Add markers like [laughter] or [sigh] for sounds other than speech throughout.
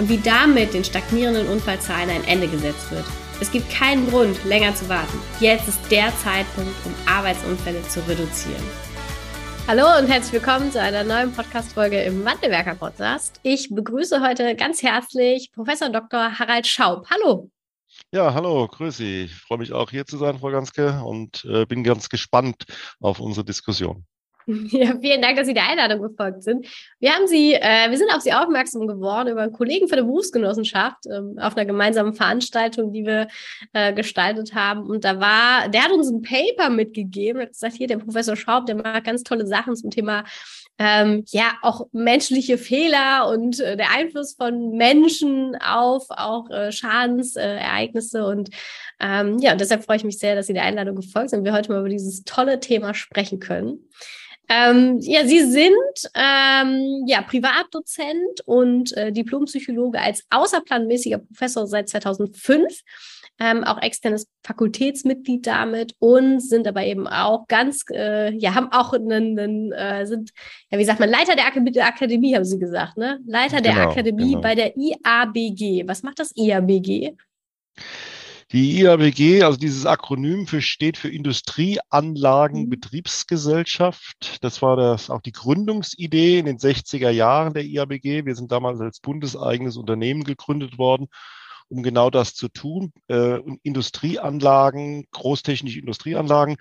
und wie damit den stagnierenden Unfallzahlen ein Ende gesetzt wird. Es gibt keinen Grund, länger zu warten. Jetzt ist der Zeitpunkt, um Arbeitsunfälle zu reduzieren. Hallo und herzlich willkommen zu einer neuen Podcast-Folge im Wandelwerker Podcast. Ich begrüße heute ganz herzlich Professor Dr. Harald Schaub. Hallo. Ja, hallo, grüße Sie. Ich freue mich auch hier zu sein, Frau Ganske, und äh, bin ganz gespannt auf unsere Diskussion. [laughs] Ja, vielen Dank, dass Sie der Einladung gefolgt sind. Wir haben Sie, äh, wir sind auf Sie aufmerksam geworden über einen Kollegen von der Berufsgenossenschaft ähm, auf einer gemeinsamen Veranstaltung, die wir äh, gestaltet haben. Und da war, der hat uns ein Paper mitgegeben, hat gesagt, hier der Professor Schaub, der macht ganz tolle Sachen zum Thema ähm, ja auch menschliche Fehler und äh, der Einfluss von Menschen auf auch äh, Schadensereignisse und ähm, ja, und deshalb freue ich mich sehr, dass Sie der Einladung gefolgt sind und wir heute mal über dieses tolle Thema sprechen können. Ähm, ja, Sie sind ähm, ja Privatdozent und äh, Diplompsychologe als außerplanmäßiger Professor seit 2005. Ähm, auch externes Fakultätsmitglied damit und sind aber eben auch ganz, äh, ja, haben auch einen, einen äh, sind, ja, wie sagt man, Leiter der, Ak der Akademie, haben Sie gesagt, ne? Leiter der genau, Akademie genau. bei der IABG. Was macht das IABG? Die IABG, also dieses Akronym für, steht für Industrieanlagenbetriebsgesellschaft. Mhm. Das war das, auch die Gründungsidee in den 60er Jahren der IABG. Wir sind damals als bundeseigenes Unternehmen gegründet worden, um genau das zu tun. Äh, Industrieanlagen, großtechnische Industrieanlagen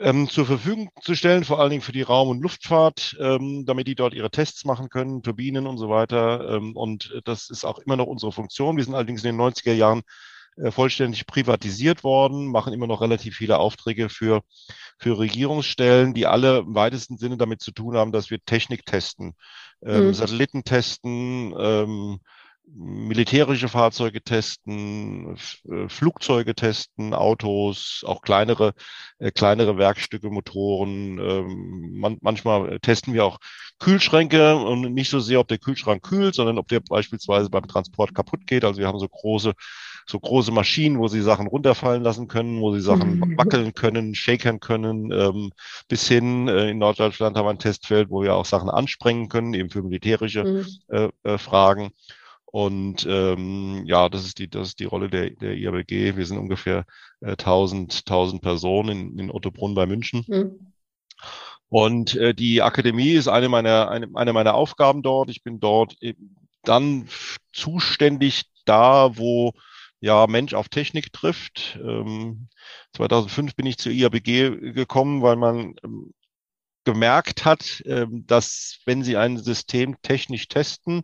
ähm, zur Verfügung zu stellen, vor allen Dingen für die Raum- und Luftfahrt, ähm, damit die dort ihre Tests machen können, Turbinen und so weiter. Ähm, und das ist auch immer noch unsere Funktion. Wir sind allerdings in den 90er Jahren vollständig privatisiert worden, machen immer noch relativ viele Aufträge für, für Regierungsstellen, die alle im weitesten Sinne damit zu tun haben, dass wir Technik testen, ähm, mhm. Satelliten testen, ähm, militärische Fahrzeuge testen, äh, Flugzeuge testen, Autos, auch kleinere, äh, kleinere Werkstücke, Motoren. Ähm, man, manchmal testen wir auch Kühlschränke und nicht so sehr, ob der Kühlschrank kühlt, sondern ob der beispielsweise beim Transport kaputt geht. Also wir haben so große so große Maschinen, wo sie Sachen runterfallen lassen können, wo sie Sachen mhm. wackeln können, shakern können, ähm, bis hin äh, in Norddeutschland haben wir ein Testfeld, wo wir auch Sachen ansprengen können, eben für militärische mhm. äh, äh, Fragen. Und ähm, ja, das ist die, das ist die Rolle der, der IABG. Wir sind ungefähr äh, 1000, 1000 Personen in, in Ottobrunn bei München. Mhm. Und äh, die Akademie ist eine meiner, eine, eine meiner Aufgaben dort. Ich bin dort dann zuständig da, wo ja, Mensch auf Technik trifft. Ähm, 2005 bin ich zur IABG gekommen, weil man ähm, gemerkt hat, ähm, dass wenn Sie ein System technisch testen,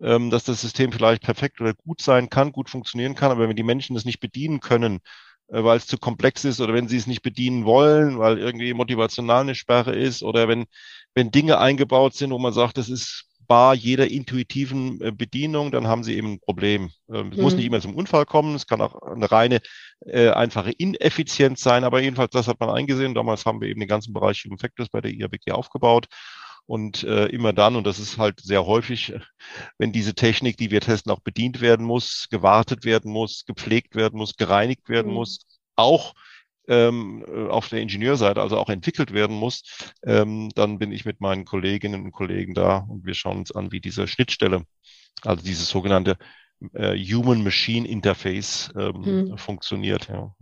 ähm, dass das System vielleicht perfekt oder gut sein kann, gut funktionieren kann, aber wenn die Menschen das nicht bedienen können, äh, weil es zu komplex ist oder wenn sie es nicht bedienen wollen, weil irgendwie motivational eine Sperre ist oder wenn, wenn Dinge eingebaut sind, wo man sagt, das ist bar jeder intuitiven äh, Bedienung, dann haben sie eben ein Problem. Ähm, es mhm. muss nicht immer zum Unfall kommen, es kann auch eine reine, äh, einfache Ineffizienz sein, aber jedenfalls das hat man eingesehen. Damals haben wir eben den ganzen Bereich Human Factors bei der IABG aufgebaut. Und äh, immer dann, und das ist halt sehr häufig, [laughs] wenn diese Technik, die wir testen, auch bedient werden muss, gewartet werden muss, gepflegt werden muss, gereinigt werden mhm. muss, auch ähm, äh, auf der Ingenieurseite also auch entwickelt werden muss, ähm, dann bin ich mit meinen Kolleginnen und Kollegen da und wir schauen uns an, wie diese Schnittstelle, also dieses sogenannte äh, Human-Machine Interface ähm, hm. funktioniert. Ja.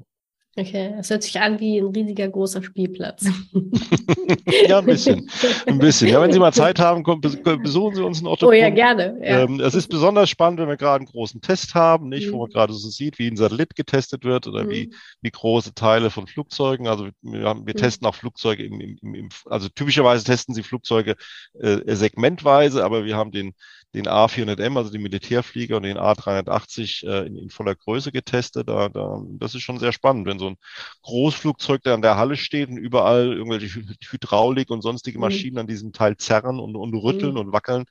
Okay, es hört sich an wie ein riesiger großer Spielplatz. [laughs] ja, ein bisschen. Ein bisschen. Ja, wenn Sie mal Zeit haben, kommt, besuchen Sie uns in Otto. Oh ja, gerne. Ja. Ähm, es ist besonders spannend, wenn wir gerade einen großen Test haben, nicht, mhm. wo man gerade so sieht, wie ein Satellit getestet wird oder mhm. wie, wie große Teile von Flugzeugen. Also wir, haben, wir mhm. testen auch Flugzeuge im, im, im, also typischerweise testen Sie Flugzeuge äh, segmentweise, aber wir haben den den A400M, also den Militärflieger und den A380 äh, in, in, voller Größe getestet. Da, da, das ist schon sehr spannend, wenn so ein Großflugzeug da an der Halle steht und überall irgendwelche Hydraulik und sonstige mhm. Maschinen mhm. an diesem Teil zerren und, und rütteln mhm. und wackeln.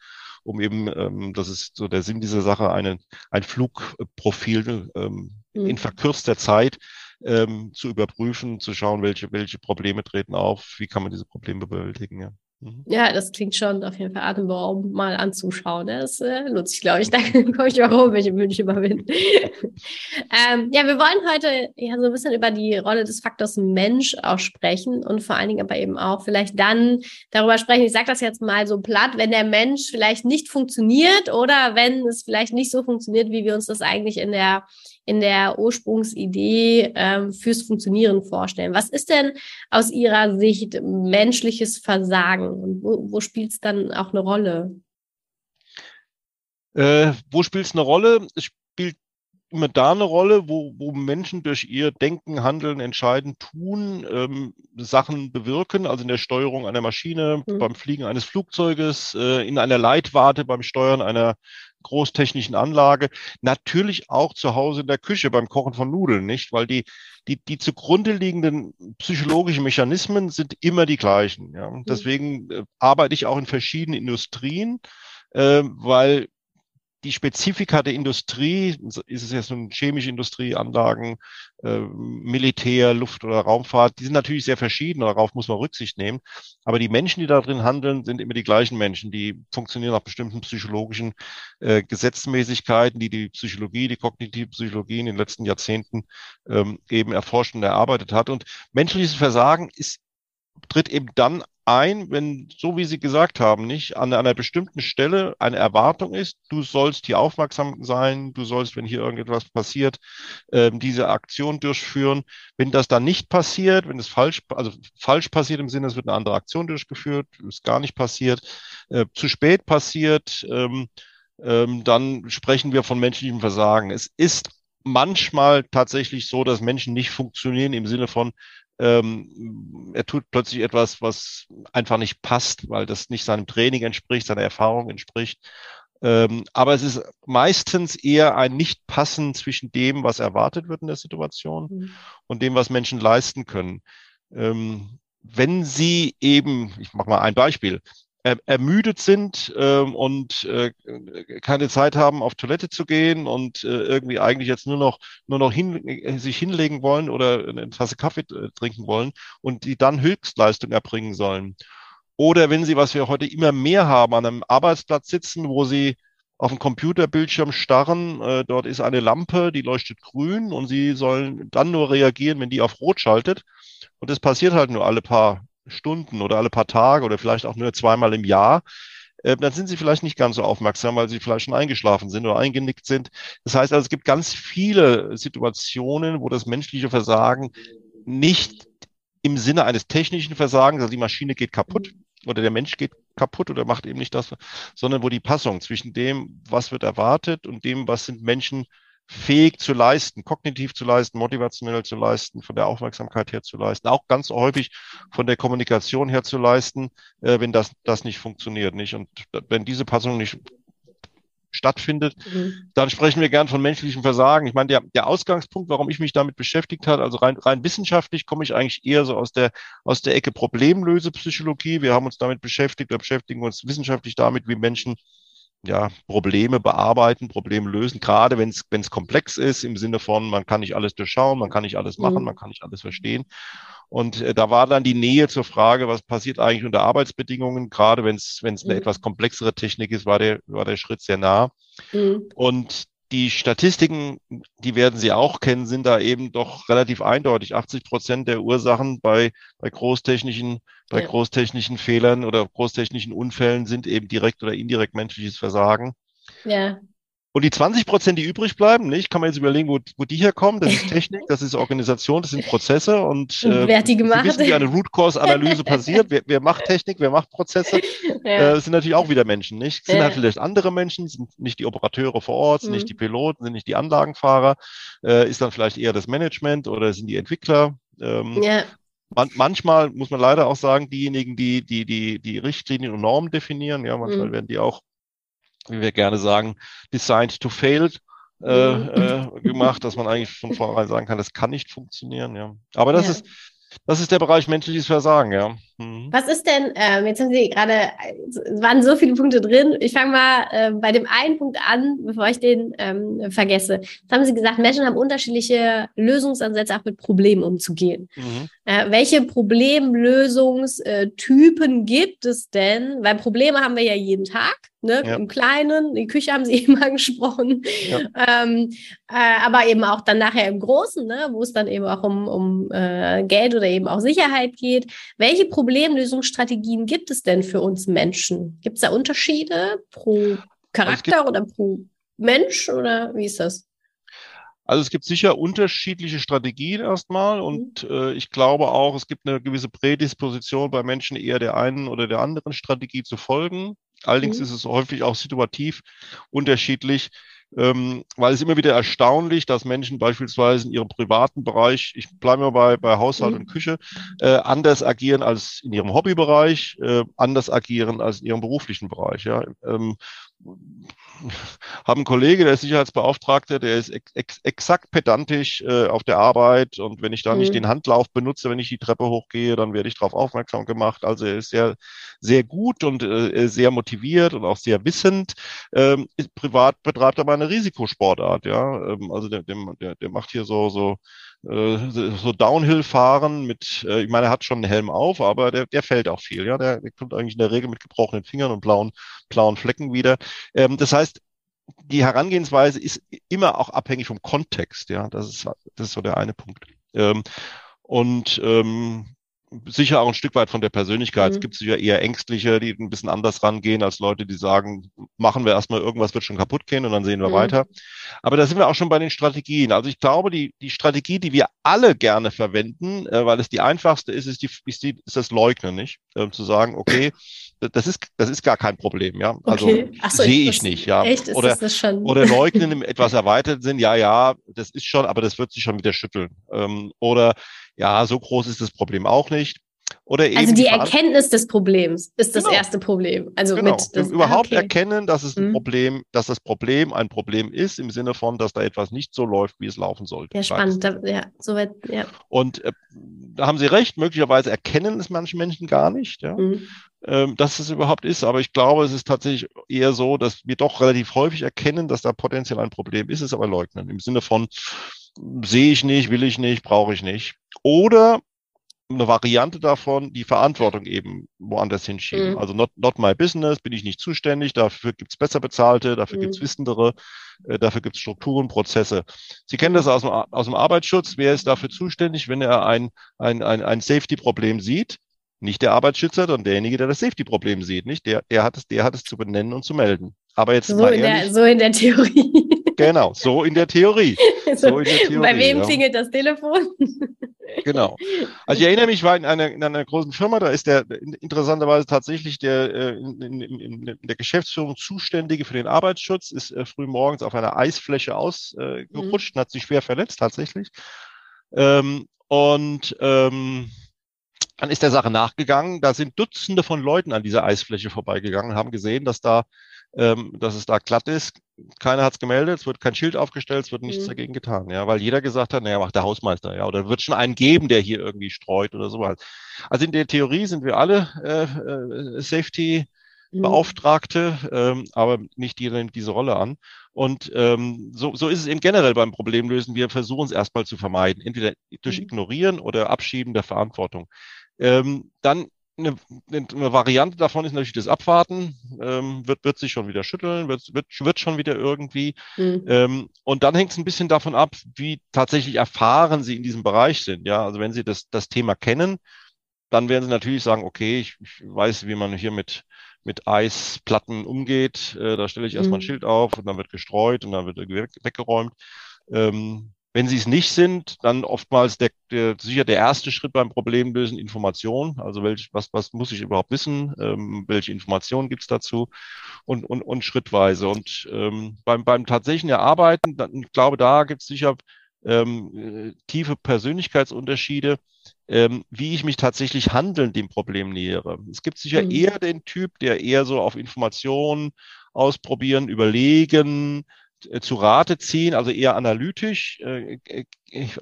um eben, ähm, das ist so der Sinn dieser Sache, eine, ein Flugprofil ähm, mhm. in verkürzter Zeit ähm, zu überprüfen, zu schauen, welche, welche Probleme treten auf, wie kann man diese Probleme bewältigen. Ja. Mhm. Ja, das klingt schon auf jeden Fall atemberaubend mal anzuschauen. Ne? Das äh, nutze ich, glaube ich. [laughs] Da komme ich auch rum, welche Wünsche überwinden. [laughs] ähm, ja, wir wollen heute ja so ein bisschen über die Rolle des Faktors Mensch auch sprechen und vor allen Dingen aber eben auch vielleicht dann darüber sprechen. Ich sage das jetzt mal so platt, wenn der Mensch vielleicht nicht funktioniert oder wenn es vielleicht nicht so funktioniert, wie wir uns das eigentlich in der in der Ursprungsidee ähm, fürs Funktionieren vorstellen. Was ist denn aus Ihrer Sicht menschliches Versagen und wo, wo spielt es dann auch eine Rolle? Äh, wo spielt es eine Rolle? Es spielt immer da eine Rolle, wo, wo Menschen durch ihr Denken, Handeln, Entscheiden, Tun ähm, Sachen bewirken, also in der Steuerung einer Maschine, mhm. beim Fliegen eines Flugzeuges, äh, in einer Leitwarte, beim Steuern einer großtechnischen Anlage, natürlich auch zu Hause in der Küche beim Kochen von Nudeln, nicht? Weil die, die, die zugrunde liegenden psychologischen Mechanismen sind immer die gleichen. Ja? Mhm. Deswegen äh, arbeite ich auch in verschiedenen Industrien, äh, weil die Spezifika der Industrie, ist es jetzt nun chemische Industrie, Anlagen, äh, Militär, Luft- oder Raumfahrt, die sind natürlich sehr verschieden, darauf muss man Rücksicht nehmen. Aber die Menschen, die da drin handeln, sind immer die gleichen Menschen, die funktionieren nach bestimmten psychologischen äh, Gesetzmäßigkeiten, die die Psychologie, die kognitive Psychologie in den letzten Jahrzehnten ähm, eben erforscht und erarbeitet hat. Und menschliches Versagen ist tritt eben dann ein, wenn, so wie Sie gesagt haben, nicht an einer bestimmten Stelle eine Erwartung ist, du sollst hier aufmerksam sein, du sollst, wenn hier irgendetwas passiert, äh, diese Aktion durchführen. Wenn das dann nicht passiert, wenn es falsch, also falsch passiert im Sinne, es wird eine andere Aktion durchgeführt, ist gar nicht passiert, äh, zu spät passiert, ähm, ähm, dann sprechen wir von menschlichem Versagen. Es ist manchmal tatsächlich so, dass Menschen nicht funktionieren im Sinne von, ähm, er tut plötzlich etwas, was einfach nicht passt, weil das nicht seinem Training entspricht, seiner Erfahrung entspricht. Ähm, aber es ist meistens eher ein Nicht-Passen zwischen dem, was erwartet wird in der Situation mhm. und dem, was Menschen leisten können. Ähm, wenn sie eben, ich mache mal ein Beispiel, ermüdet sind ähm, und äh, keine Zeit haben, auf Toilette zu gehen und äh, irgendwie eigentlich jetzt nur noch nur noch hin, äh, sich hinlegen wollen oder eine Tasse Kaffee äh, trinken wollen und die dann Höchstleistung erbringen sollen. Oder wenn sie, was wir heute immer mehr haben, an einem Arbeitsplatz sitzen, wo sie auf dem Computerbildschirm starren, äh, dort ist eine Lampe, die leuchtet grün und sie sollen dann nur reagieren, wenn die auf rot schaltet. Und das passiert halt nur alle paar Stunden oder alle paar Tage oder vielleicht auch nur zweimal im Jahr, äh, dann sind sie vielleicht nicht ganz so aufmerksam, weil sie vielleicht schon eingeschlafen sind oder eingenickt sind. Das heißt also, es gibt ganz viele Situationen, wo das menschliche Versagen nicht im Sinne eines technischen Versagens, also die Maschine geht kaputt oder der Mensch geht kaputt oder macht eben nicht das, sondern wo die Passung zwischen dem, was wird erwartet und dem, was sind Menschen fähig zu leisten, kognitiv zu leisten, motivationell zu leisten, von der Aufmerksamkeit her zu leisten, auch ganz häufig von der Kommunikation her zu leisten, äh, wenn das, das nicht funktioniert, nicht? Und wenn diese Passung nicht stattfindet, mhm. dann sprechen wir gern von menschlichem Versagen. Ich meine, der, der Ausgangspunkt, warum ich mich damit beschäftigt habe, also rein, rein wissenschaftlich komme ich eigentlich eher so aus der, aus der Ecke Problemlösepsychologie. Wir haben uns damit beschäftigt, wir beschäftigen uns wissenschaftlich damit, wie Menschen ja, Probleme bearbeiten, Probleme lösen, gerade wenn es komplex ist, im Sinne von, man kann nicht alles durchschauen, man kann nicht alles machen, mhm. man kann nicht alles verstehen. Und äh, da war dann die Nähe zur Frage, was passiert eigentlich unter Arbeitsbedingungen, gerade wenn es eine mhm. etwas komplexere Technik ist, war der, war der Schritt sehr nah. Mhm. Und die Statistiken, die werden Sie auch kennen, sind da eben doch relativ eindeutig. 80 Prozent der Ursachen bei, bei großtechnischen, bei ja. großtechnischen Fehlern oder großtechnischen Unfällen sind eben direkt oder indirekt menschliches Versagen. Ja. Und die 20 Prozent, die übrig bleiben, nicht, kann man jetzt überlegen, wo, wo die herkommen. Das ist [laughs] Technik, das ist Organisation, das sind Prozesse und, und wer hat die gemacht? Sie wissen, wie eine Root Cause Analyse passiert. Wer, wer macht Technik, wer macht Prozesse? [laughs] Ja. Äh, sind natürlich auch wieder Menschen, nicht? Sind ja. halt vielleicht andere Menschen, sind nicht die Operateure vor Ort, sind mhm. nicht die Piloten, sind nicht die Anlagenfahrer, äh, ist dann vielleicht eher das Management oder sind die Entwickler. Ähm, ja. Man, manchmal muss man leider auch sagen, diejenigen, die die die die Richtlinien und Normen definieren, ja, manchmal mhm. werden die auch wie wir gerne sagen, designed to fail äh, mhm. äh, gemacht, dass man eigentlich von vornherein sagen kann, das kann nicht funktionieren. Ja. Aber das ja. ist das ist der Bereich menschliches Versagen, ja. Mhm. Was ist denn, ähm, jetzt haben Sie gerade, es waren so viele Punkte drin. Ich fange mal äh, bei dem einen Punkt an, bevor ich den ähm, vergesse. Jetzt haben Sie gesagt, Menschen haben unterschiedliche Lösungsansätze, auch mit Problemen umzugehen. Mhm. Äh, welche Problemlösungstypen gibt es denn? Weil Probleme haben wir ja jeden Tag. Ne? Ja. Im Kleinen, die Küche haben Sie [laughs] eben angesprochen, ja. ähm, äh, aber eben auch dann nachher im Großen, ne? wo es dann eben auch um, um äh, Geld oder eben auch Sicherheit geht. Welche Problemlösungsstrategien gibt es denn für uns Menschen? Gibt es da Unterschiede pro Charakter also oder pro Mensch oder wie ist das? Also es gibt sicher unterschiedliche Strategien erstmal und mhm. äh, ich glaube auch, es gibt eine gewisse Prädisposition bei Menschen eher der einen oder der anderen Strategie zu folgen. Allerdings mhm. ist es häufig auch situativ unterschiedlich, ähm, weil es immer wieder erstaunlich, dass Menschen beispielsweise in ihrem privaten Bereich, ich bleibe mal bei, bei Haushalt mhm. und Küche, äh, anders agieren als in ihrem Hobbybereich, äh, anders agieren als in ihrem beruflichen Bereich. Ja. Ähm, haben einen Kollege, der ist Sicherheitsbeauftragter, der ist ex ex exakt pedantisch äh, auf der Arbeit und wenn ich da mhm. nicht den Handlauf benutze, wenn ich die Treppe hochgehe, dann werde ich darauf aufmerksam gemacht. Also er ist sehr, sehr gut und äh, sehr motiviert und auch sehr wissend. Ähm, privat betreibt er eine Risikosportart, ja. Ähm, also der, der, der macht hier so, so äh, so Downhill-Fahren mit, äh, ich meine, er hat schon einen Helm auf, aber der, der fällt auch viel, ja. Der, der kommt eigentlich in der Regel mit gebrochenen Fingern und blauen, blauen Flecken wieder. Ähm, das heißt, die Herangehensweise ist immer auch abhängig vom Kontext, ja. Das ist, das ist so der eine Punkt. Ähm, und ähm, sicher auch ein Stück weit von der Persönlichkeit. Mhm. Es gibt sicher eher Ängstliche, die ein bisschen anders rangehen als Leute, die sagen, machen wir erstmal irgendwas, wird schon kaputt gehen und dann sehen wir mhm. weiter. Aber da sind wir auch schon bei den Strategien. Also ich glaube, die, die Strategie, die wir alle gerne verwenden, äh, weil es die einfachste ist, ist, die, ist, die, ist das Leugnen, nicht? Ähm, zu sagen, okay, das ist, das ist gar kein Problem, ja. Also okay. so, sehe ich, ich nicht, ja. Echt? Ist oder, das schon? oder leugnen [laughs] im etwas erweiterten Sinn, ja, ja, das ist schon, aber das wird sich schon wieder schütteln. Ähm, oder ja, so groß ist das Problem auch nicht. Oder eben also die, Erkenntnis des Problems ist das genau. erste Problem. Also genau. mit das, überhaupt okay. erkennen, dass es ein mhm. Problem, dass das Problem ein Problem ist im Sinne von, dass da etwas nicht so läuft, wie es laufen sollte. Ja, spannend. Da, ja, soweit, ja. Und äh, da haben Sie recht. Möglicherweise erkennen es manche Menschen gar nicht, ja, mhm. ähm, dass es überhaupt ist. Aber ich glaube, es ist tatsächlich eher so, dass wir doch relativ häufig erkennen, dass da potenziell ein Problem ist, es aber leugnen im Sinne von sehe ich nicht, will ich nicht, brauche ich nicht. Oder eine Variante davon, die Verantwortung eben woanders hinschieben. Mhm. Also not, not my business, bin ich nicht zuständig, dafür gibt's besser bezahlte, dafür mhm. gibt's Wissendere, äh, dafür gibt's Strukturen, Prozesse. Sie kennen das aus dem, aus dem Arbeitsschutz. Wer ist dafür zuständig, wenn er ein, ein, ein, ein Safety-Problem sieht? Nicht der Arbeitsschützer, sondern derjenige, der das Safety-Problem sieht, nicht? Der, der hat es, der hat es zu benennen und zu melden. Aber jetzt so, mal ehrlich, in, der, so in der Theorie. Genau, [laughs] so in der Theorie. So in der Theorie Bei wem ja. klingelt das Telefon? [laughs] Genau. Also ich erinnere mich, war in einer, in einer großen Firma, da ist der interessanterweise tatsächlich der äh, in, in, in, der Geschäftsführung Zuständige für den Arbeitsschutz, ist äh, früh morgens auf einer Eisfläche ausgerutscht äh, mhm. und hat sich schwer verletzt tatsächlich. Ähm, und ähm, dann ist der Sache nachgegangen. Da sind Dutzende von Leuten an dieser Eisfläche vorbeigegangen, haben gesehen, dass da ähm, dass es da glatt ist. Keiner hat es gemeldet, es wird kein Schild aufgestellt, es wird nichts mhm. dagegen getan, ja, weil jeder gesagt hat, naja, macht der Hausmeister, ja, oder wird schon einen geben, der hier irgendwie streut oder sowas. Also in der Theorie sind wir alle äh, äh, Safety mhm. Beauftragte, ähm, aber nicht jeder nimmt diese Rolle an. Und ähm, so, so ist es eben generell beim Problemlösen. Wir versuchen es erstmal zu vermeiden, entweder durch mhm. Ignorieren oder Abschieben der Verantwortung. Ähm, dann eine, eine, Variante davon ist natürlich das Abwarten, ähm, wird, wird sich schon wieder schütteln, wird, wird, wird schon wieder irgendwie. Mhm. Ähm, und dann hängt es ein bisschen davon ab, wie tatsächlich erfahren Sie in diesem Bereich sind. Ja, also wenn Sie das, das Thema kennen, dann werden Sie natürlich sagen, okay, ich, ich weiß, wie man hier mit, mit Eisplatten umgeht. Äh, da stelle ich erstmal mhm. ein Schild auf und dann wird gestreut und dann wird weggeräumt. Ähm, wenn sie es nicht sind, dann oftmals der, der, sicher der erste Schritt beim Problemlösen Information. Also welch, was, was muss ich überhaupt wissen? Ähm, welche Informationen gibt's dazu? Und, und, und schrittweise. Und ähm, beim, beim tatsächlichen Erarbeiten, dann, ich glaube, da gibt's sicher ähm, tiefe Persönlichkeitsunterschiede, ähm, wie ich mich tatsächlich handelnd dem Problem nähere. Es gibt sicher mhm. eher den Typ, der eher so auf Informationen ausprobieren, überlegen, äh, zu Rate ziehen, also eher analytisch äh, äh,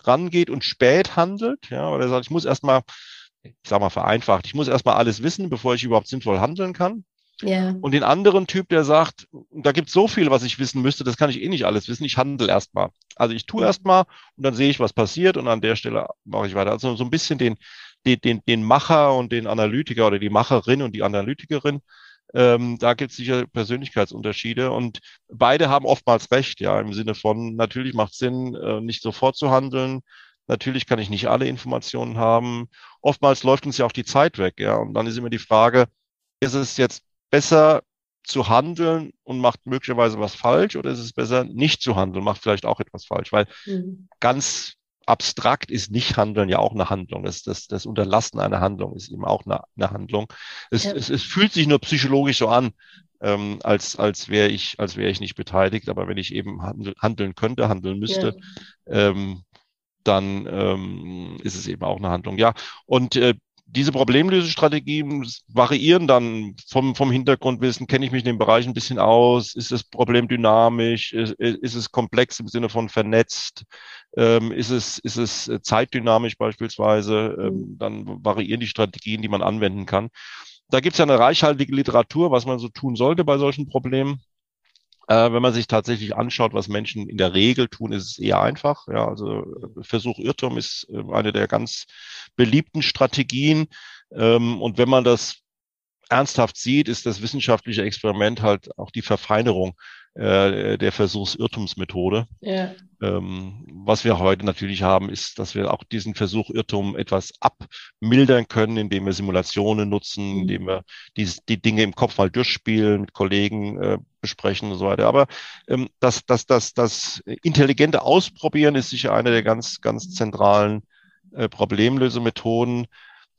rangeht und spät handelt, ja, oder sagt, ich muss erstmal ich sag mal vereinfacht, ich muss erstmal alles wissen, bevor ich überhaupt sinnvoll handeln kann. Ja. Und den anderen Typ, der sagt, da gibt es so viel, was ich wissen müsste, das kann ich eh nicht alles wissen, ich handle erstmal. Also ich tue erstmal und dann sehe ich, was passiert und an der Stelle mache ich weiter. Also so ein bisschen den, den, den, den Macher und den Analytiker oder die Macherin und die Analytikerin, ähm, da gibt es sicher Persönlichkeitsunterschiede und beide haben oftmals recht, ja, im Sinne von, natürlich macht es Sinn, äh, nicht sofort zu handeln. Natürlich kann ich nicht alle Informationen haben. Oftmals läuft uns ja auch die Zeit weg, ja. Und dann ist immer die Frage, ist es jetzt besser zu handeln und macht möglicherweise was falsch oder ist es besser nicht zu handeln, macht vielleicht auch etwas falsch, weil mhm. ganz abstrakt ist nicht handeln ja auch eine Handlung. Das, das, das Unterlassen einer Handlung ist eben auch eine, eine Handlung. Es, ja. es, es fühlt sich nur psychologisch so an, ähm, als, als wäre ich, als wäre ich nicht beteiligt. Aber wenn ich eben handel, handeln könnte, handeln müsste, ja. ähm, dann ähm, ist es eben auch eine Handlung. Ja, und äh, diese Problemlösestrategien variieren dann vom, vom Hintergrundwissen. Kenne ich mich in dem Bereich ein bisschen aus? Ist das Problem dynamisch? Ist, ist es komplex im Sinne von vernetzt? Ähm, ist, es, ist es zeitdynamisch beispielsweise? Ähm, mhm. dann variieren die Strategien, die man anwenden kann. Da gibt es ja eine reichhaltige Literatur, was man so tun sollte bei solchen Problemen. Äh, wenn man sich tatsächlich anschaut, was Menschen in der Regel tun, ist es eher einfach. Ja, also äh, Versuch Irrtum ist äh, eine der ganz beliebten Strategien. Ähm, und wenn man das ernsthaft sieht, ist das wissenschaftliche Experiment halt auch die Verfeinerung äh, der Versuchs-Irrtumsmethode. Ja. Ähm, was wir heute natürlich haben, ist, dass wir auch diesen Versuch Irrtum etwas abmildern können, indem wir Simulationen nutzen, mhm. indem wir die, die Dinge im Kopf mal durchspielen, mit Kollegen äh, besprechen und so weiter. Aber ähm, das, das, das, das intelligente Ausprobieren ist sicher eine der ganz, ganz zentralen äh, Problemlösemethoden.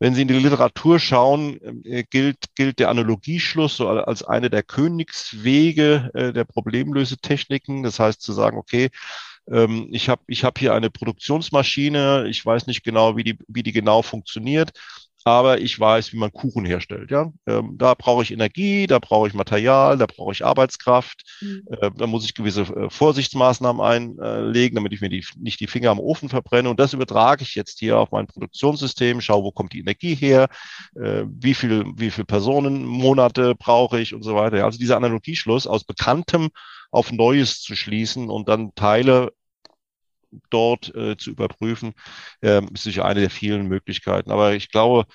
Wenn Sie in die Literatur schauen, äh, gilt, gilt der Analogieschluss so als eine der Königswege äh, der Problemlösetechniken. Das heißt zu sagen, okay, ähm, ich habe ich hab hier eine Produktionsmaschine, ich weiß nicht genau, wie die, wie die genau funktioniert, aber ich weiß, wie man Kuchen herstellt. Ja, ähm, da brauche ich Energie, da brauche ich Material, da brauche ich Arbeitskraft, mhm. äh, da muss ich gewisse äh, Vorsichtsmaßnahmen einlegen, damit ich mir die, nicht die Finger am Ofen verbrenne. Und das übertrage ich jetzt hier auf mein Produktionssystem, schaue, wo kommt die Energie her, äh, wie viel, wie viel Personen, Monate brauche ich und so weiter. Also dieser Analogieschluss aus Bekanntem auf Neues zu schließen und dann Teile dort äh, zu überprüfen, äh, ist sicher eine der vielen Möglichkeiten. Aber ich glaube,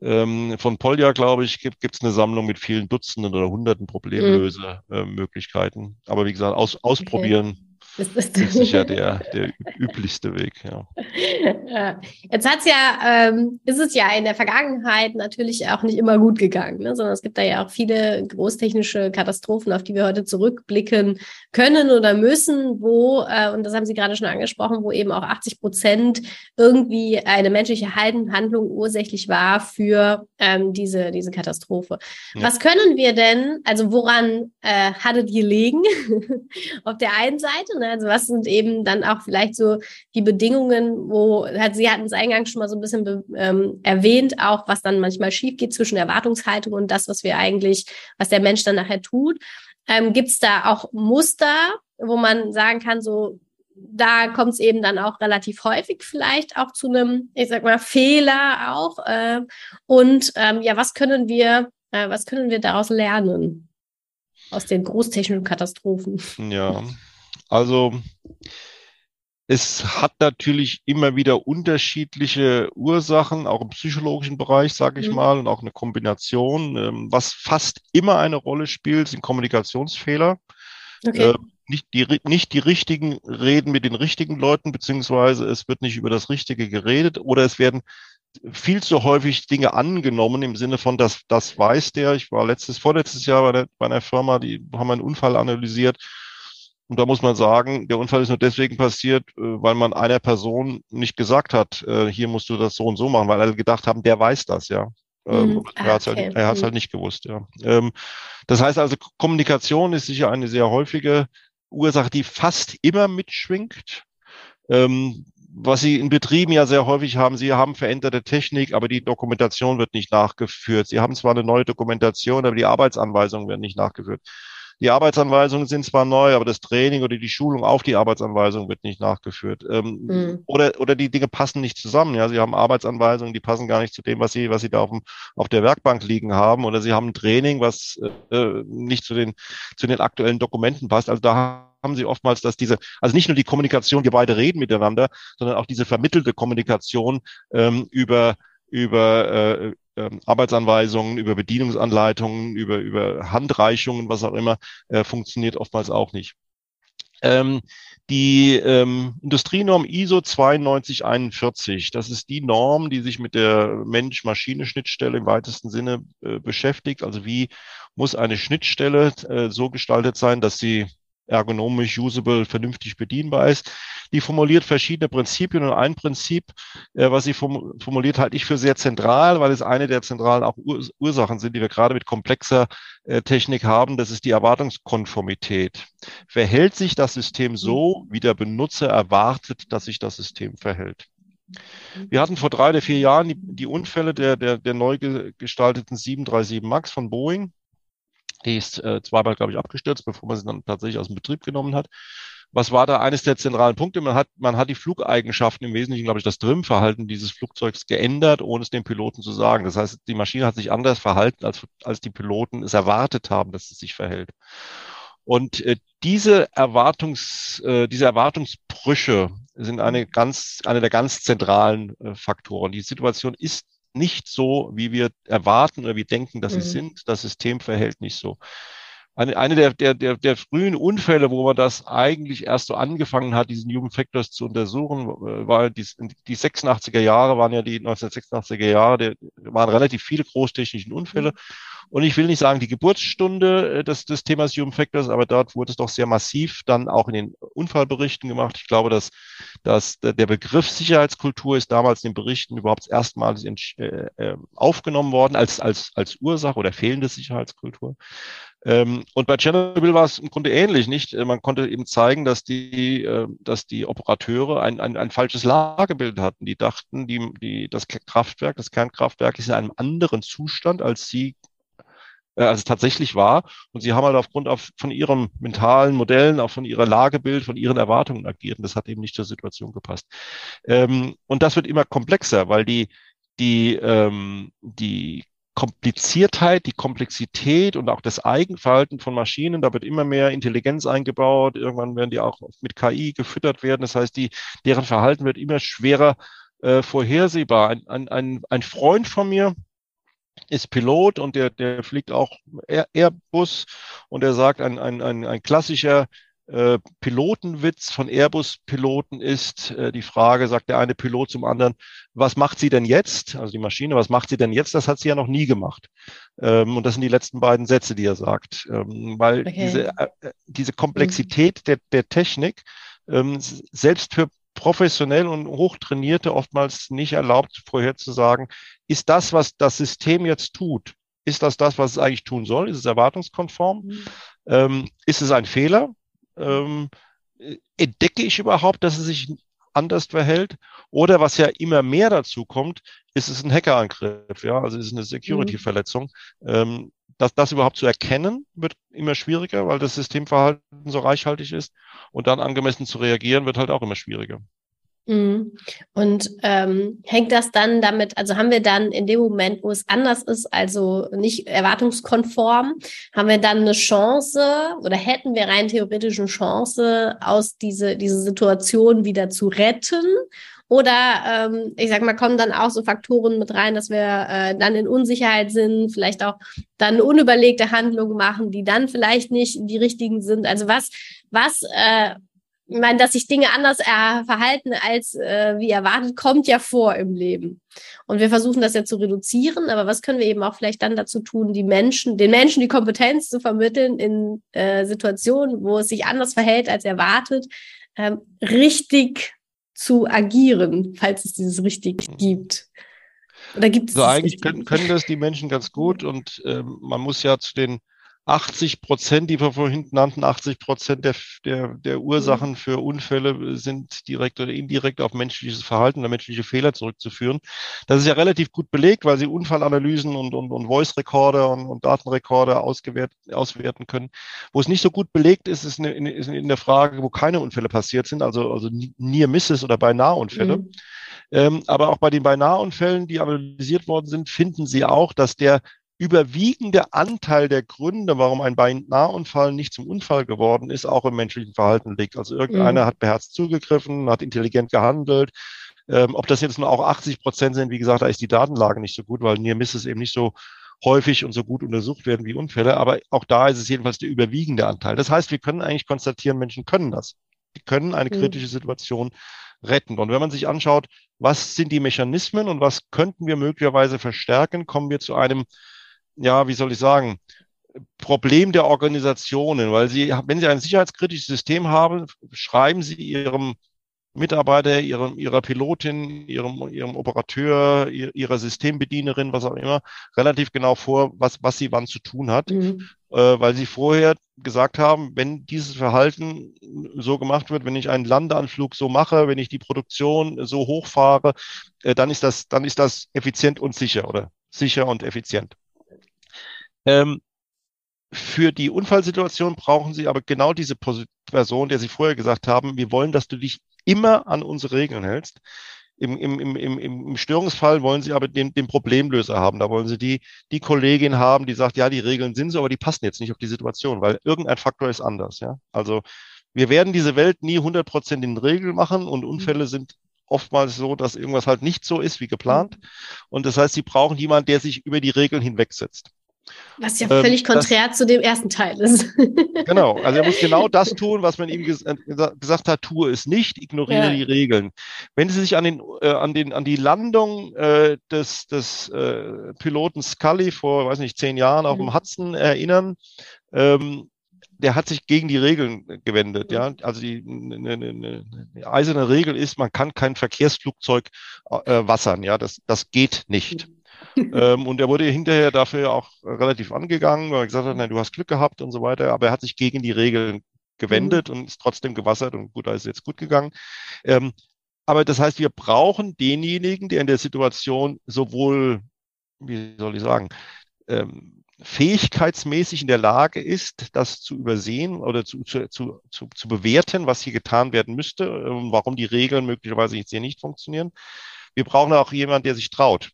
ähm, von Polja, glaube ich, gibt es eine Sammlung mit vielen Dutzenden oder Hunderten Problemlösemöglichkeiten. Mhm. Äh, Aber wie gesagt, aus, ausprobieren. Okay das ist, das ist sicher der, der üblichste Weg, ja. ja. Jetzt hat's ja, ähm, ist es ja in der Vergangenheit natürlich auch nicht immer gut gegangen, ne? sondern es gibt da ja auch viele großtechnische Katastrophen, auf die wir heute zurückblicken können oder müssen, wo, äh, und das haben Sie gerade schon angesprochen, wo eben auch 80 Prozent irgendwie eine menschliche Handlung ursächlich war für ähm, diese, diese Katastrophe. Ja. Was können wir denn, also woran äh, hattet ihr liegen? [laughs] auf der einen Seite, ne? Also was sind eben dann auch vielleicht so die Bedingungen, wo halt, Sie hatten es eingangs schon mal so ein bisschen ähm, erwähnt, auch was dann manchmal schief geht zwischen Erwartungshaltung und das, was wir eigentlich, was der Mensch dann nachher tut. Ähm, Gibt es da auch Muster, wo man sagen kann, so da kommt es eben dann auch relativ häufig vielleicht auch zu einem, ich sag mal, Fehler auch. Äh, und ähm, ja, was können wir, äh, was können wir daraus lernen? Aus den großtechnischen Katastrophen. Ja, [laughs] also es hat natürlich immer wieder unterschiedliche Ursachen, auch im psychologischen Bereich, sage ich mhm. mal, und auch eine Kombination. Ähm, was fast immer eine Rolle spielt, sind Kommunikationsfehler. Okay. Äh, nicht, die, nicht die richtigen reden mit den richtigen Leuten, beziehungsweise es wird nicht über das Richtige geredet oder es werden viel zu häufig Dinge angenommen im Sinne von, dass das weiß der. Ich war letztes, vorletztes Jahr bei, der, bei einer Firma, die haben einen Unfall analysiert und da muss man sagen, der Unfall ist nur deswegen passiert, äh, weil man einer Person nicht gesagt hat, äh, hier musst du das so und so machen, weil alle gedacht haben, der weiß das, ja. Ähm, mhm. Er hat es halt, er hat's halt mhm. nicht gewusst, ja. Ähm, das heißt also, Kommunikation ist sicher eine sehr häufige Ursache, die fast immer mitschwingt. Ähm, was Sie in Betrieben ja sehr häufig haben, Sie haben veränderte Technik, aber die Dokumentation wird nicht nachgeführt. Sie haben zwar eine neue Dokumentation, aber die Arbeitsanweisungen werden nicht nachgeführt. Die Arbeitsanweisungen sind zwar neu, aber das Training oder die Schulung auf die Arbeitsanweisung wird nicht nachgeführt. Ähm, mhm. oder, oder die Dinge passen nicht zusammen. Ja, Sie haben Arbeitsanweisungen, die passen gar nicht zu dem, was Sie, was Sie da auf, dem, auf der Werkbank liegen haben. Oder Sie haben ein Training, was äh, nicht zu den, zu den aktuellen Dokumenten passt. Also da haben sie oftmals, dass diese, also nicht nur die Kommunikation, wir beide reden miteinander, sondern auch diese vermittelte Kommunikation ähm, über über äh, äh, Arbeitsanweisungen, über Bedienungsanleitungen, über, über Handreichungen, was auch immer, äh, funktioniert oftmals auch nicht. Ähm, die ähm, Industrienorm ISO 9241, das ist die Norm, die sich mit der Mensch-Maschine-Schnittstelle im weitesten Sinne äh, beschäftigt. Also wie muss eine Schnittstelle äh, so gestaltet sein, dass sie ergonomisch, usable, vernünftig bedienbar ist. Die formuliert verschiedene Prinzipien und ein Prinzip, äh, was sie formuliert, halte ich für sehr zentral, weil es eine der zentralen auch Ursachen sind, die wir gerade mit komplexer äh, Technik haben. Das ist die Erwartungskonformität. Verhält sich das System so, wie der Benutzer erwartet, dass sich das System verhält? Wir hatten vor drei oder vier Jahren die, die Unfälle der, der, der neu gestalteten 737 MAX von Boeing. Die ist äh, zweimal, glaube ich, abgestürzt, bevor man sie dann tatsächlich aus dem Betrieb genommen hat. Was war da eines der zentralen Punkte? Man hat, man hat die Flugeigenschaften im Wesentlichen, glaube ich, das Trimmverhalten dieses Flugzeugs geändert, ohne es den Piloten zu sagen. Das heißt, die Maschine hat sich anders verhalten, als, als die Piloten es erwartet haben, dass es sich verhält. Und äh, diese Erwartungs, äh, diese Erwartungsbrüche sind eine ganz, eine der ganz zentralen äh, Faktoren. Die Situation ist nicht so, wie wir erwarten oder wir denken, dass mhm. sie sind. Das System verhält nicht so. Eine, eine der, der, der, der frühen Unfälle, wo man das eigentlich erst so angefangen hat, diesen Human Factors zu untersuchen, äh, war die, die 86er Jahre waren ja die 1986er Jahre, der, waren relativ viele großtechnischen Unfälle. Mhm. Und ich will nicht sagen die Geburtsstunde äh, des, des Themas Human Factors, aber dort wurde es doch sehr massiv dann auch in den Unfallberichten gemacht. Ich glaube, dass, dass der Begriff Sicherheitskultur ist damals in den Berichten überhaupt erstmals äh, äh, aufgenommen worden als, als, als Ursache oder fehlende Sicherheitskultur. Ähm, und bei Chernobyl war es im Grunde ähnlich, nicht? Äh, man konnte eben zeigen, dass die, äh, dass die Operateure ein, ein, ein falsches Lagebild hatten. Die dachten, die, die, das Kraftwerk, das Kernkraftwerk ist in einem anderen Zustand, als sie äh, als es tatsächlich war. Und sie haben halt aufgrund auf, von ihren mentalen Modellen, auch von ihrer Lagebild, von ihren Erwartungen agiert. Und das hat eben nicht zur Situation gepasst. Ähm, und das wird immer komplexer, weil die, die, ähm, die Kompliziertheit, die Komplexität und auch das Eigenverhalten von Maschinen, da wird immer mehr Intelligenz eingebaut. Irgendwann werden die auch mit KI gefüttert werden. Das heißt, die, deren Verhalten wird immer schwerer äh, vorhersehbar. Ein, ein, ein, ein Freund von mir, ist Pilot und der, der fliegt auch Airbus und er sagt, ein, ein, ein, ein klassischer äh, Pilotenwitz von Airbus-Piloten ist äh, die Frage, sagt der eine Pilot zum anderen, was macht sie denn jetzt? Also die Maschine, was macht sie denn jetzt? Das hat sie ja noch nie gemacht. Ähm, und das sind die letzten beiden Sätze, die er sagt. Ähm, weil okay. diese, äh, äh diese Komplexität mhm. der, der Technik ähm, selbst für professionell und hochtrainierte oftmals nicht erlaubt, vorherzusagen, ist das, was das System jetzt tut, ist das das, was es eigentlich tun soll? Ist es erwartungskonform? Mhm. Ähm, ist es ein Fehler? Ähm, entdecke ich überhaupt, dass es sich anders verhält? Oder was ja immer mehr dazu kommt, ist es ein Hackerangriff, ja, also ist es eine Security-Verletzung. Mhm. Ähm, das, das überhaupt zu erkennen, wird immer schwieriger, weil das Systemverhalten so reichhaltig ist. Und dann angemessen zu reagieren, wird halt auch immer schwieriger. Mhm. Und ähm, hängt das dann damit, also haben wir dann in dem Moment, wo es anders ist, also nicht erwartungskonform, haben wir dann eine Chance oder hätten wir rein theoretisch eine Chance, aus diese, diese Situation wieder zu retten? Oder ähm, ich sag mal, kommen dann auch so Faktoren mit rein, dass wir äh, dann in Unsicherheit sind, vielleicht auch dann unüberlegte Handlungen machen, die dann vielleicht nicht die richtigen sind. Also was, was, äh, ich meine, dass sich Dinge anders äh, verhalten als äh, wie erwartet, kommt ja vor im Leben. Und wir versuchen das ja zu reduzieren, aber was können wir eben auch vielleicht dann dazu tun, die Menschen, den Menschen die Kompetenz zu vermitteln in äh, Situationen, wo es sich anders verhält als erwartet, ähm, richtig zu agieren, falls es dieses richtig mhm. gibt? Oder gibt es so eigentlich können, können das die Menschen ganz gut und ähm, man muss ja zu den 80 Prozent, die wir vorhin nannten, 80 Prozent der, der, der Ursachen für Unfälle sind direkt oder indirekt auf menschliches Verhalten oder menschliche Fehler zurückzuführen. Das ist ja relativ gut belegt, weil sie Unfallanalysen und, und, und Voice-Recorder und, und Datenrekorder auswerten können. Wo es nicht so gut belegt ist, ist in, ist in der Frage, wo keine Unfälle passiert sind, also, also Near Misses oder Beinahe-Unfälle. Mhm. Ähm, aber auch bei den Beinahe-Unfällen, die analysiert worden sind, finden Sie auch, dass der überwiegende Anteil der Gründe, warum ein Beinahunfall nicht zum Unfall geworden ist, auch im menschlichen Verhalten liegt. Also irgendeiner mhm. hat beherzt zugegriffen, hat intelligent gehandelt. Ähm, ob das jetzt nur auch 80 Prozent sind, wie gesagt, da ist die Datenlage nicht so gut, weil Near Misses eben nicht so häufig und so gut untersucht werden wie Unfälle. Aber auch da ist es jedenfalls der überwiegende Anteil. Das heißt, wir können eigentlich konstatieren, Menschen können das. Die können eine mhm. kritische Situation retten. Und wenn man sich anschaut, was sind die Mechanismen und was könnten wir möglicherweise verstärken, kommen wir zu einem ja, wie soll ich sagen, Problem der Organisationen, weil sie, wenn sie ein sicherheitskritisches System haben, schreiben sie ihrem Mitarbeiter, ihrem, ihrer Pilotin, ihrem, ihrem Operateur, ihrer Systembedienerin, was auch immer, relativ genau vor, was, was sie wann zu tun hat, mhm. äh, weil sie vorher gesagt haben, wenn dieses Verhalten so gemacht wird, wenn ich einen Landeanflug so mache, wenn ich die Produktion so hochfahre, äh, dann ist das, dann ist das effizient und sicher oder sicher und effizient. Ähm, für die Unfallsituation brauchen Sie aber genau diese Person, der Sie vorher gesagt haben, wir wollen, dass du dich immer an unsere Regeln hältst. Im, im, im, im, Störungsfall wollen Sie aber den, den Problemlöser haben. Da wollen Sie die, die Kollegin haben, die sagt, ja, die Regeln sind so, aber die passen jetzt nicht auf die Situation, weil irgendein Faktor ist anders. Ja, also wir werden diese Welt nie 100 Prozent in Regeln machen und Unfälle sind oftmals so, dass irgendwas halt nicht so ist wie geplant. Und das heißt, Sie brauchen jemanden, der sich über die Regeln hinwegsetzt. Was ja ähm, völlig konträr das, zu dem ersten Teil ist. [laughs] genau, also er muss genau das tun, was man ihm ges äh, gesagt hat, tue es nicht, ignoriere ja. die Regeln. Wenn Sie sich an, den, äh, an, den, an die Landung äh, des, des äh, Piloten Scully vor, weiß nicht, zehn Jahren auf mhm. dem Hudson erinnern, ähm, der hat sich gegen die Regeln gewendet. Ja, also die eine, eine, eine eiserne Regel ist, man kann kein Verkehrsflugzeug äh, wassern. Ja, das das geht nicht. Mhm ähm, und er wurde hinterher dafür auch relativ angegangen, weil er gesagt hat, nein, du hast Glück gehabt und so weiter. Aber er hat sich gegen die Regeln gewendet mhm. und ist trotzdem gewassert und gut, da ist jetzt gut gegangen. Ähm, aber das heißt, wir brauchen denjenigen, der in der Situation sowohl, wie soll ich sagen, ähm, fähigkeitsmäßig in der Lage ist, das zu übersehen oder zu, zu, zu, zu bewerten, was hier getan werden müsste, ähm, warum die Regeln möglicherweise jetzt hier nicht funktionieren. Wir brauchen auch jemanden, der sich traut.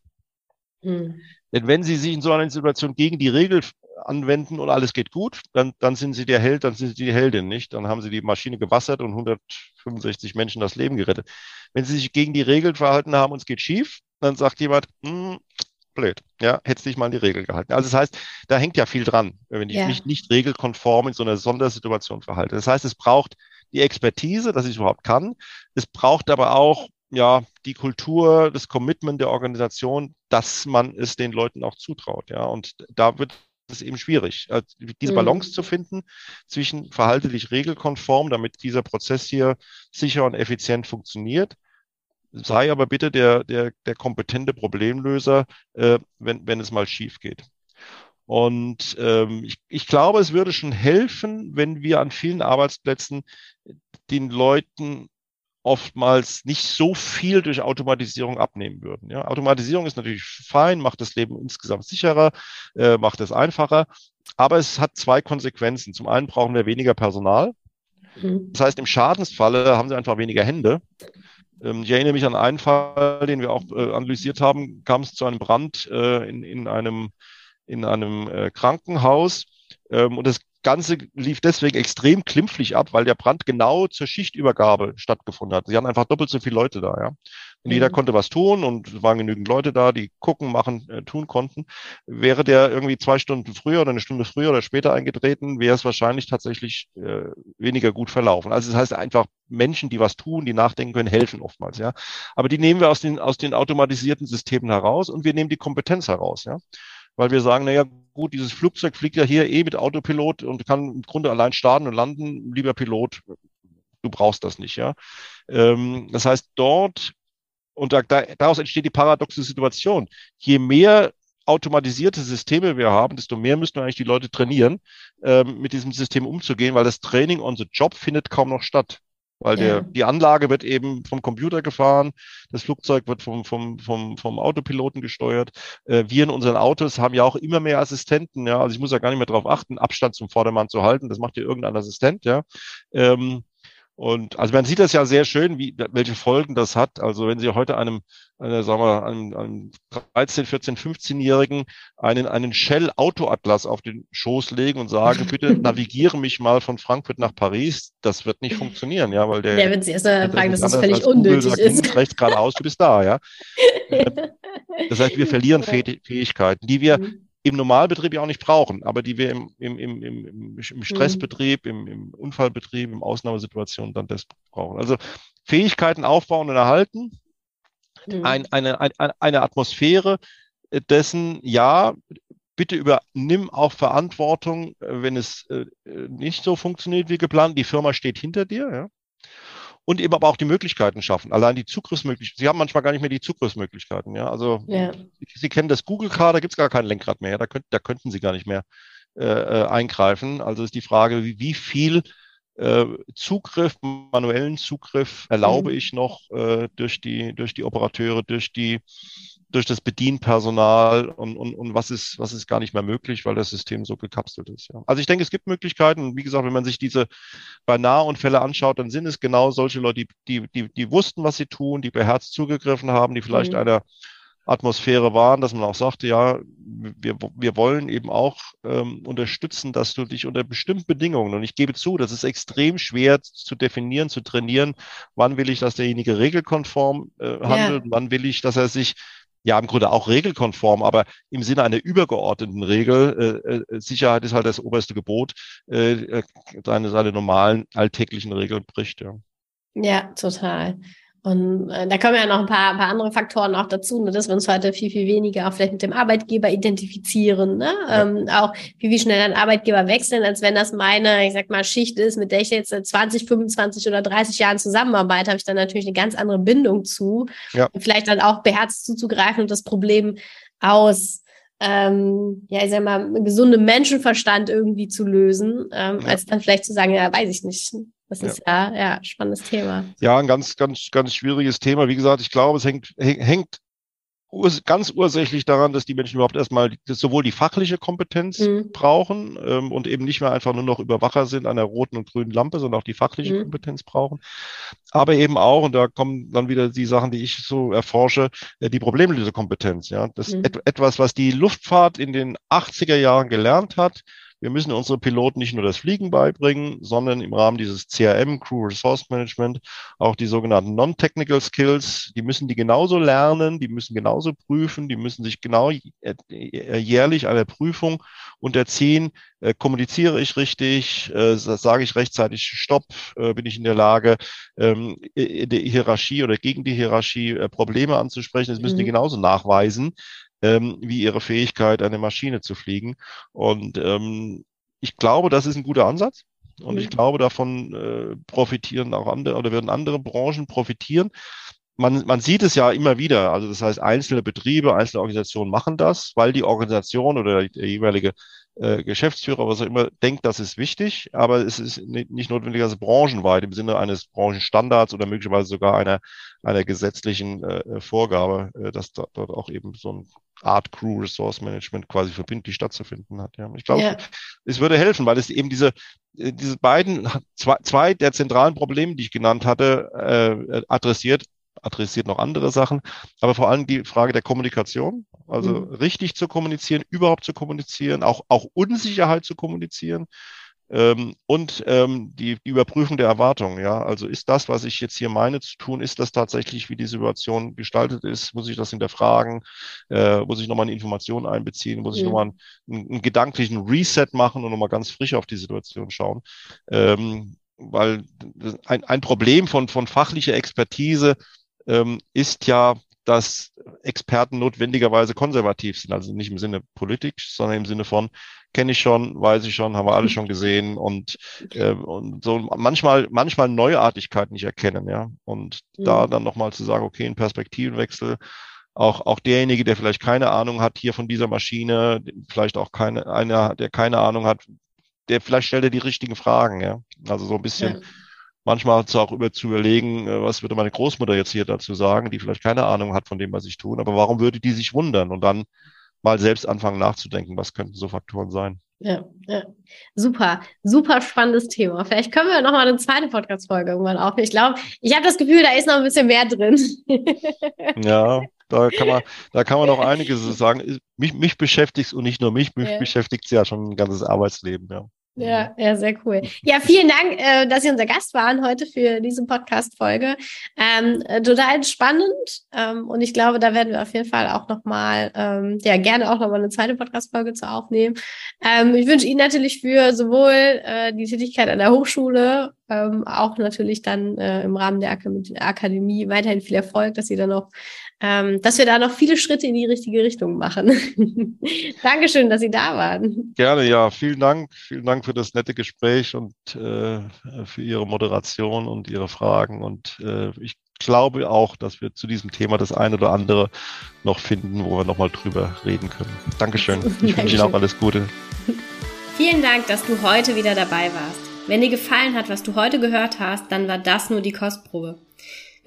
Mhm. Denn wenn Sie sich in so einer Situation gegen die Regel anwenden und alles geht gut, dann, dann sind Sie der Held, dann sind Sie die Heldin, nicht? Dann haben Sie die Maschine gewassert und 165 Menschen das Leben gerettet. Wenn Sie sich gegen die Regeln verhalten haben und es geht schief, dann sagt jemand, hm, blöd, ja, hättest dich mal an die Regel gehalten. Also das heißt, da hängt ja viel dran, wenn ich ja. mich nicht regelkonform in so einer Sondersituation verhalte. Das heißt, es braucht die Expertise, dass ich es überhaupt kann. Es braucht aber auch ja, die Kultur, das Commitment der Organisation, dass man es den Leuten auch zutraut. Ja, und da wird es eben schwierig, äh, diese mhm. Balance mhm. zu finden zwischen verhaltlich regelkonform, damit dieser Prozess hier sicher und effizient funktioniert. Sei aber bitte der, der, der kompetente Problemlöser, äh, wenn, wenn es mal schief geht. Und ähm, ich, ich glaube, es würde schon helfen, wenn wir an vielen Arbeitsplätzen den Leuten oftmals nicht so viel durch Automatisierung abnehmen würden. Ja, Automatisierung ist natürlich fein, macht das Leben insgesamt sicherer, äh, macht es einfacher, aber es hat zwei Konsequenzen. Zum einen brauchen wir weniger Personal. Mhm. Das heißt, im Schadensfalle haben sie einfach weniger Hände. Ähm, ich erinnere mich an einen Fall, den wir auch äh, analysiert haben, kam es zu einem Brand äh, in, in einem, in einem äh, Krankenhaus. Ähm, und das Ganze lief deswegen extrem klimpflich ab, weil der Brand genau zur Schichtübergabe stattgefunden hat. Sie hatten einfach doppelt so viele Leute da, ja. Und mhm. jeder konnte was tun und es waren genügend Leute da, die gucken, machen, äh, tun konnten. Wäre der irgendwie zwei Stunden früher oder eine Stunde früher oder später eingetreten, wäre es wahrscheinlich tatsächlich äh, weniger gut verlaufen. Also das heißt einfach, Menschen, die was tun, die nachdenken können, helfen oftmals, ja. Aber die nehmen wir aus den, aus den automatisierten Systemen heraus und wir nehmen die Kompetenz heraus, ja weil wir sagen, naja, gut, dieses Flugzeug fliegt ja hier eh mit Autopilot und kann im Grunde allein starten und landen. Lieber Pilot, du brauchst das nicht, ja. Ähm, das heißt, dort, und da, da, daraus entsteht die paradoxe Situation. Je mehr automatisierte Systeme wir haben, desto mehr müssen wir eigentlich die Leute trainieren, ähm, mit diesem System umzugehen, weil das Training on the Job findet kaum noch statt. Weil ja. der, die Anlage wird eben vom Computer gefahren, das Flugzeug wird vom, vom, vom, vom Autopiloten gesteuert. Äh, wir in unseren Autos haben ja auch immer mehr Assistenten, ja. Also ich muss ja gar nicht mehr darauf achten, Abstand zum Vordermann zu halten. Das macht ja irgendein Assistent, ja. Ähm, und also man sieht das ja sehr schön, wie, welche Folgen das hat. Also wenn Sie heute einem, äh, sagen wir, einem, einem 13, 14, 15-Jährigen einen, einen Shell-Auto-Atlas auf den Schoß legen und sagen, [laughs] bitte navigiere mich mal von Frankfurt nach Paris, das wird nicht funktionieren, ja, weil der. Der wird Sie erst mal fragen, dass das völlig unnötig Google ist. rechts geradeaus, du bist da, ja. [laughs] das heißt, wir verlieren Fähigkeiten, die wir mhm im Normalbetrieb ja auch nicht brauchen, aber die wir im, im, im, im, im Stressbetrieb, im, im Unfallbetrieb, im Ausnahmesituationen dann das brauchen. Also Fähigkeiten aufbauen und erhalten, mhm. ein, eine, eine, eine Atmosphäre dessen, ja, bitte übernimm auch Verantwortung, wenn es äh, nicht so funktioniert wie geplant. Die Firma steht hinter dir, ja und eben aber auch die Möglichkeiten schaffen. Allein die Zugriffsmöglichkeiten. Sie haben manchmal gar nicht mehr die Zugriffsmöglichkeiten. Ja, also ja. Sie, Sie, kennen das Google Car, da gibt es gar kein Lenkrad mehr. Da, könnt, da könnten Sie gar nicht mehr äh, äh, eingreifen. Also ist die Frage, wie, wie viel äh, Zugriff, manuellen Zugriff erlaube mhm. ich noch äh, durch die durch die Operateure, durch die durch das Bedienpersonal und, und, und was ist, was ist gar nicht mehr möglich, weil das System so gekapselt ist. Ja. Also ich denke, es gibt Möglichkeiten. Und wie gesagt, wenn man sich diese bei Nahunfälle anschaut, dann sind es genau solche Leute, die, die, die, die wussten, was sie tun, die beherzt zugegriffen haben, die vielleicht mhm. einer Atmosphäre waren, dass man auch sagte, ja, wir, wir wollen eben auch ähm, unterstützen, dass du dich unter bestimmten Bedingungen, und ich gebe zu, das ist extrem schwer zu definieren, zu trainieren, wann will ich, dass derjenige regelkonform äh, handelt, ja. wann will ich, dass er sich ja im Grunde auch regelkonform, aber im Sinne einer übergeordneten Regel, äh, äh Sicherheit ist halt das oberste Gebot, äh, äh, seine, seine normalen alltäglichen Regeln bricht. Ja, ja total. Und äh, da kommen ja noch ein paar, ein paar andere Faktoren auch dazu, ne, dass wir uns heute viel, viel weniger auch vielleicht mit dem Arbeitgeber identifizieren. Ne? Ja. Ähm, auch viel, viel schneller einen Arbeitgeber wechseln, als wenn das meine, ich sag mal, Schicht ist, mit der ich jetzt seit 20, 25 oder 30 Jahren zusammenarbeite, habe ich dann natürlich eine ganz andere Bindung zu. Ja. Und vielleicht dann auch beherzt zuzugreifen und das Problem aus ähm, ja, ich sag mal, gesundem Menschenverstand irgendwie zu lösen, ähm, ja. als dann vielleicht zu sagen, ja, weiß ich nicht. Das ist ja, ja, spannendes Thema. Ja, ein ganz, ganz, ganz schwieriges Thema. Wie gesagt, ich glaube, es hängt, hängt ganz ursächlich daran, dass die Menschen überhaupt erstmal sowohl die fachliche Kompetenz mhm. brauchen ähm, und eben nicht mehr einfach nur noch Überwacher sind an der roten und grünen Lampe, sondern auch die fachliche mhm. Kompetenz brauchen. Aber eben auch, und da kommen dann wieder die Sachen, die ich so erforsche, äh, die Problemlösekompetenz. Ja, das mhm. et etwas, was die Luftfahrt in den 80er Jahren gelernt hat, wir müssen unsere Piloten nicht nur das Fliegen beibringen, sondern im Rahmen dieses CRM, Crew Resource Management, auch die sogenannten Non-Technical Skills, die müssen die genauso lernen, die müssen genauso prüfen, die müssen sich genau jährlich einer Prüfung unterziehen. Äh, kommuniziere ich richtig? Äh, sage ich rechtzeitig Stopp? Äh, bin ich in der Lage, ähm, der Hierarchie oder gegen die Hierarchie äh, Probleme anzusprechen? Das müssen mhm. die genauso nachweisen ähm, wie ihre Fähigkeit, eine Maschine zu fliegen. Und ähm, ich glaube, das ist ein guter Ansatz. Und mhm. ich glaube, davon äh, profitieren auch andere oder werden andere Branchen profitieren. Man, man sieht es ja immer wieder. Also das heißt, einzelne Betriebe, einzelne Organisationen machen das, weil die Organisation oder der jeweilige äh, Geschäftsführer, was auch immer, denkt, das ist wichtig, aber es ist nicht, notwendigerweise branchenweit im Sinne eines Branchenstandards oder möglicherweise sogar einer, einer gesetzlichen äh, Vorgabe, äh, dass da, dort auch eben so ein Art Crew Resource Management quasi verbindlich stattzufinden hat. Ja. Ich glaube, ja. es würde helfen, weil es eben diese, äh, diese beiden, zwei, zwei der zentralen Probleme, die ich genannt hatte, äh, adressiert adressiert noch andere Sachen, aber vor allem die Frage der Kommunikation, also mhm. richtig zu kommunizieren, überhaupt zu kommunizieren, auch, auch Unsicherheit zu kommunizieren, ähm, und ähm, die, die Überprüfung der Erwartungen, ja. Also ist das, was ich jetzt hier meine zu tun, ist das tatsächlich, wie die Situation gestaltet ist? Muss ich das hinterfragen? Äh, muss ich nochmal eine Information einbeziehen? Muss ich mhm. nochmal einen, einen gedanklichen Reset machen und nochmal ganz frisch auf die Situation schauen? Ähm, weil ein, ein Problem von, von fachlicher Expertise ähm, ist ja, dass Experten notwendigerweise konservativ sind, also nicht im Sinne politisch, sondern im Sinne von, kenne ich schon, weiß ich schon, haben wir alle schon gesehen und, äh, und so manchmal, manchmal Neuartigkeit nicht erkennen, ja. Und mhm. da dann nochmal zu sagen, okay, ein Perspektivenwechsel, auch, auch derjenige, der vielleicht keine Ahnung hat hier von dieser Maschine, vielleicht auch keine, einer, der keine Ahnung hat, der vielleicht stellt er die richtigen Fragen, ja. Also so ein bisschen, ja. Manchmal auch über zu überlegen, äh, was würde meine Großmutter jetzt hier dazu sagen, die vielleicht keine Ahnung hat von dem, was ich tue, aber warum würde die sich wundern und dann mal selbst anfangen nachzudenken, was könnten so Faktoren sein. Ja, ja. Super, super spannendes Thema. Vielleicht können wir noch mal eine zweite Podcast-Folge irgendwann aufnehmen. Ich glaube, ich habe das Gefühl, da ist noch ein bisschen mehr drin. [laughs] ja, da kann man, da kann man noch einiges sagen. Mich, mich beschäftigt und nicht nur mich, mich ja. beschäftigt es ja schon ein ganzes Arbeitsleben, ja. Ja, ja, sehr cool. Ja, vielen Dank, äh, dass Sie unser Gast waren heute für diese Podcast-Folge. Ähm, äh, total spannend. Ähm, und ich glaube, da werden wir auf jeden Fall auch nochmal, ähm, ja, gerne auch nochmal eine zweite Podcast-Folge zu aufnehmen. Ähm, ich wünsche Ihnen natürlich für sowohl äh, die Tätigkeit an der Hochschule, ähm, auch natürlich dann äh, im Rahmen der Akademie weiterhin viel Erfolg, dass Sie dann noch ähm, dass wir da noch viele Schritte in die richtige Richtung machen. [laughs] Dankeschön, dass Sie da waren. Gerne, ja. Vielen Dank. Vielen Dank für das nette Gespräch und äh, für Ihre Moderation und Ihre Fragen. Und äh, ich glaube auch, dass wir zu diesem Thema das eine oder andere noch finden, wo wir nochmal drüber reden können. Dankeschön. [laughs] Ich wünsche Ihnen auch alles Gute. [laughs] Vielen Dank, dass du heute wieder dabei warst. Wenn dir gefallen hat, was du heute gehört hast, dann war das nur die Kostprobe.